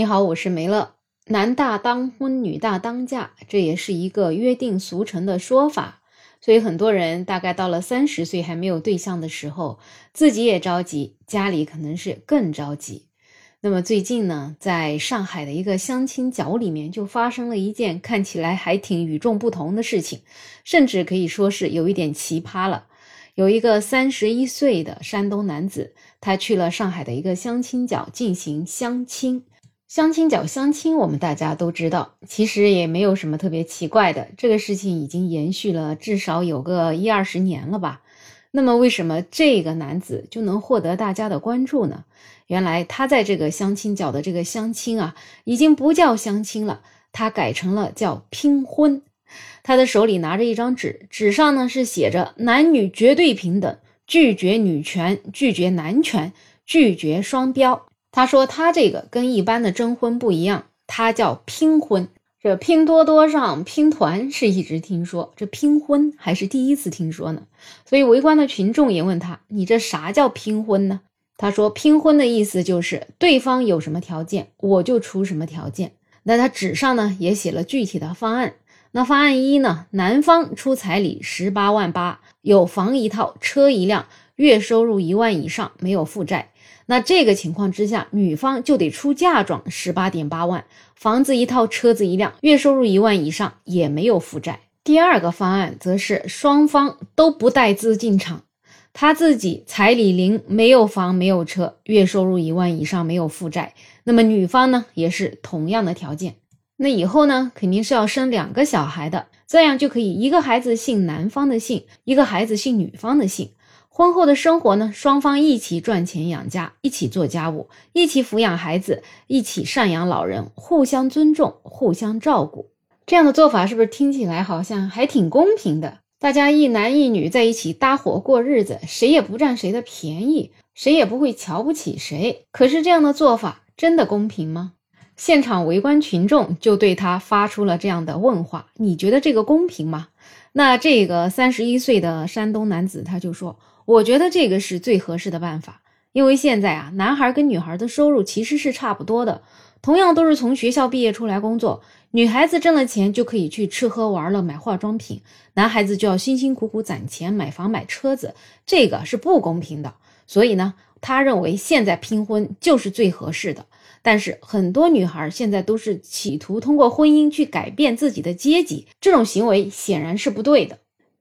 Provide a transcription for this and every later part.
你好，我是梅乐。男大当婚，女大当嫁，这也是一个约定俗成的说法。所以很多人大概到了三十岁还没有对象的时候，自己也着急，家里可能是更着急。那么最近呢，在上海的一个相亲角里面，就发生了一件看起来还挺与众不同的事情，甚至可以说是有一点奇葩了。有一个三十一岁的山东男子，他去了上海的一个相亲角进行相亲。相亲角相亲，我们大家都知道，其实也没有什么特别奇怪的。这个事情已经延续了至少有个一二十年了吧？那么为什么这个男子就能获得大家的关注呢？原来他在这个相亲角的这个相亲啊，已经不叫相亲了，他改成了叫拼婚。他的手里拿着一张纸，纸上呢是写着男女绝对平等，拒绝女权，拒绝男权，拒绝双标。他说：“他这个跟一般的征婚不一样，他叫拼婚。这拼多多上拼团是一直听说，这拼婚还是第一次听说呢。所以围观的群众也问他：‘你这啥叫拼婚呢？’他说：‘拼婚的意思就是对方有什么条件，我就出什么条件。’那他纸上呢也写了具体的方案。那方案一呢，男方出彩礼十八万八，有房一套，车一辆，月收入一万以上，没有负债。”那这个情况之下，女方就得出嫁妆十八点八万，房子一套，车子一辆，月收入一万以上，也没有负债。第二个方案则是双方都不带资进场，他自己彩礼零，没有房，没有车，月收入一万以上，没有负债。那么女方呢，也是同样的条件。那以后呢，肯定是要生两个小孩的，这样就可以一个孩子姓男方的姓，一个孩子姓女方的姓。婚后的生活呢，双方一起赚钱养家，一起做家务，一起抚养孩子，一起赡养老人，互相尊重，互相照顾。这样的做法是不是听起来好像还挺公平的？大家一男一女在一起搭伙过日子，谁也不占谁的便宜，谁也不会瞧不起谁。可是这样的做法真的公平吗？现场围观群众就对他发出了这样的问话：你觉得这个公平吗？那这个三十一岁的山东男子他就说。我觉得这个是最合适的办法，因为现在啊，男孩跟女孩的收入其实是差不多的，同样都是从学校毕业出来工作，女孩子挣了钱就可以去吃喝玩乐买化妆品，男孩子就要辛辛苦苦攒钱买房买车子，这个是不公平的。所以呢，他认为现在拼婚就是最合适的。但是很多女孩现在都是企图通过婚姻去改变自己的阶级，这种行为显然是不对的。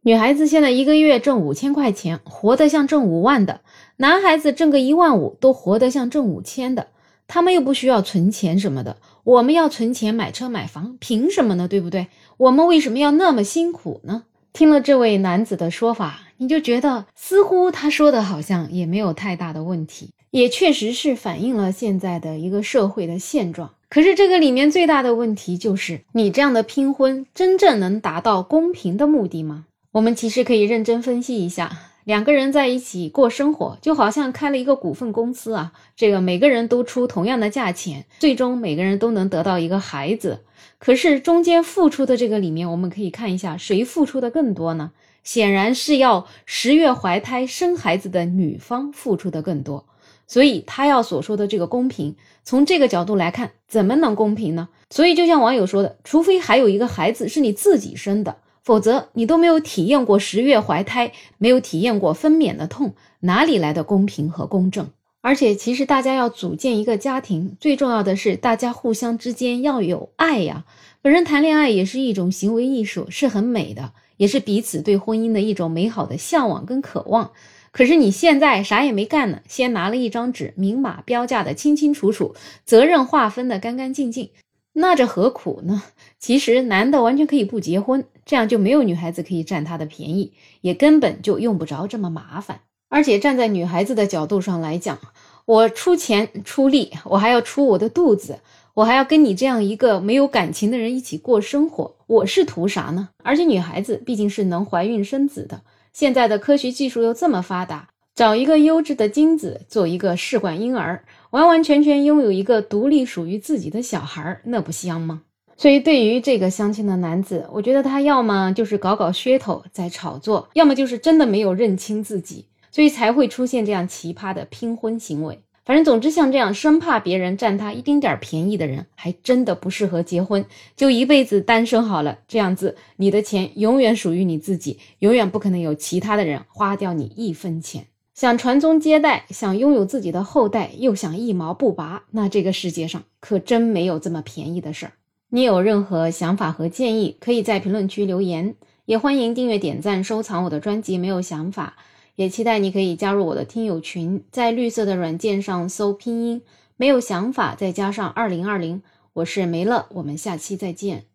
女孩子现在一个月挣五千块钱，活得像挣五万的；男孩子挣个一万五，都活得像挣五千的。他们又不需要存钱什么的，我们要存钱买车买房，凭什么呢？对不对？我们为什么要那么辛苦呢？听了这位男子的说法，你就觉得似乎他说的好像也没有太大的问题，也确实是反映了现在的一个社会的现状。可是这个里面最大的问题就是，你这样的拼婚真正能达到公平的目的吗？我们其实可以认真分析一下，两个人在一起过生活，就好像开了一个股份公司啊。这个每个人都出同样的价钱，最终每个人都能得到一个孩子。可是中间付出的这个里面，我们可以看一下谁付出的更多呢？显然是要十月怀胎生孩子的女方付出的更多。所以他要所说的这个公平，从这个角度来看，怎么能公平呢？所以就像网友说的，除非还有一个孩子是你自己生的。否则，你都没有体验过十月怀胎，没有体验过分娩的痛，哪里来的公平和公正？而且，其实大家要组建一个家庭，最重要的是大家互相之间要有爱呀。本人谈恋爱也是一种行为艺术，是很美的，也是彼此对婚姻的一种美好的向往跟渴望。可是你现在啥也没干呢，先拿了一张纸，明码标价的清清楚楚，责任划分的干干净净。那这何苦呢？其实男的完全可以不结婚，这样就没有女孩子可以占他的便宜，也根本就用不着这么麻烦。而且站在女孩子的角度上来讲，我出钱出力，我还要出我的肚子，我还要跟你这样一个没有感情的人一起过生活，我是图啥呢？而且女孩子毕竟是能怀孕生子的，现在的科学技术又这么发达，找一个优质的精子做一个试管婴儿。完完全全拥有一个独立属于自己的小孩，那不香吗？所以，对于这个相亲的男子，我觉得他要么就是搞搞噱头在炒作，要么就是真的没有认清自己，所以才会出现这样奇葩的拼婚行为。反正总之像这样生怕别人占他一丁点儿便宜的人，还真的不适合结婚，就一辈子单身好了。这样子，你的钱永远属于你自己，永远不可能有其他的人花掉你一分钱。想传宗接代，想拥有自己的后代，又想一毛不拔，那这个世界上可真没有这么便宜的事儿。你有任何想法和建议，可以在评论区留言，也欢迎订阅、点赞、收藏我的专辑。没有想法，也期待你可以加入我的听友群，在绿色的软件上搜拼音“没有想法”，再加上二零二零，我是梅乐，我们下期再见。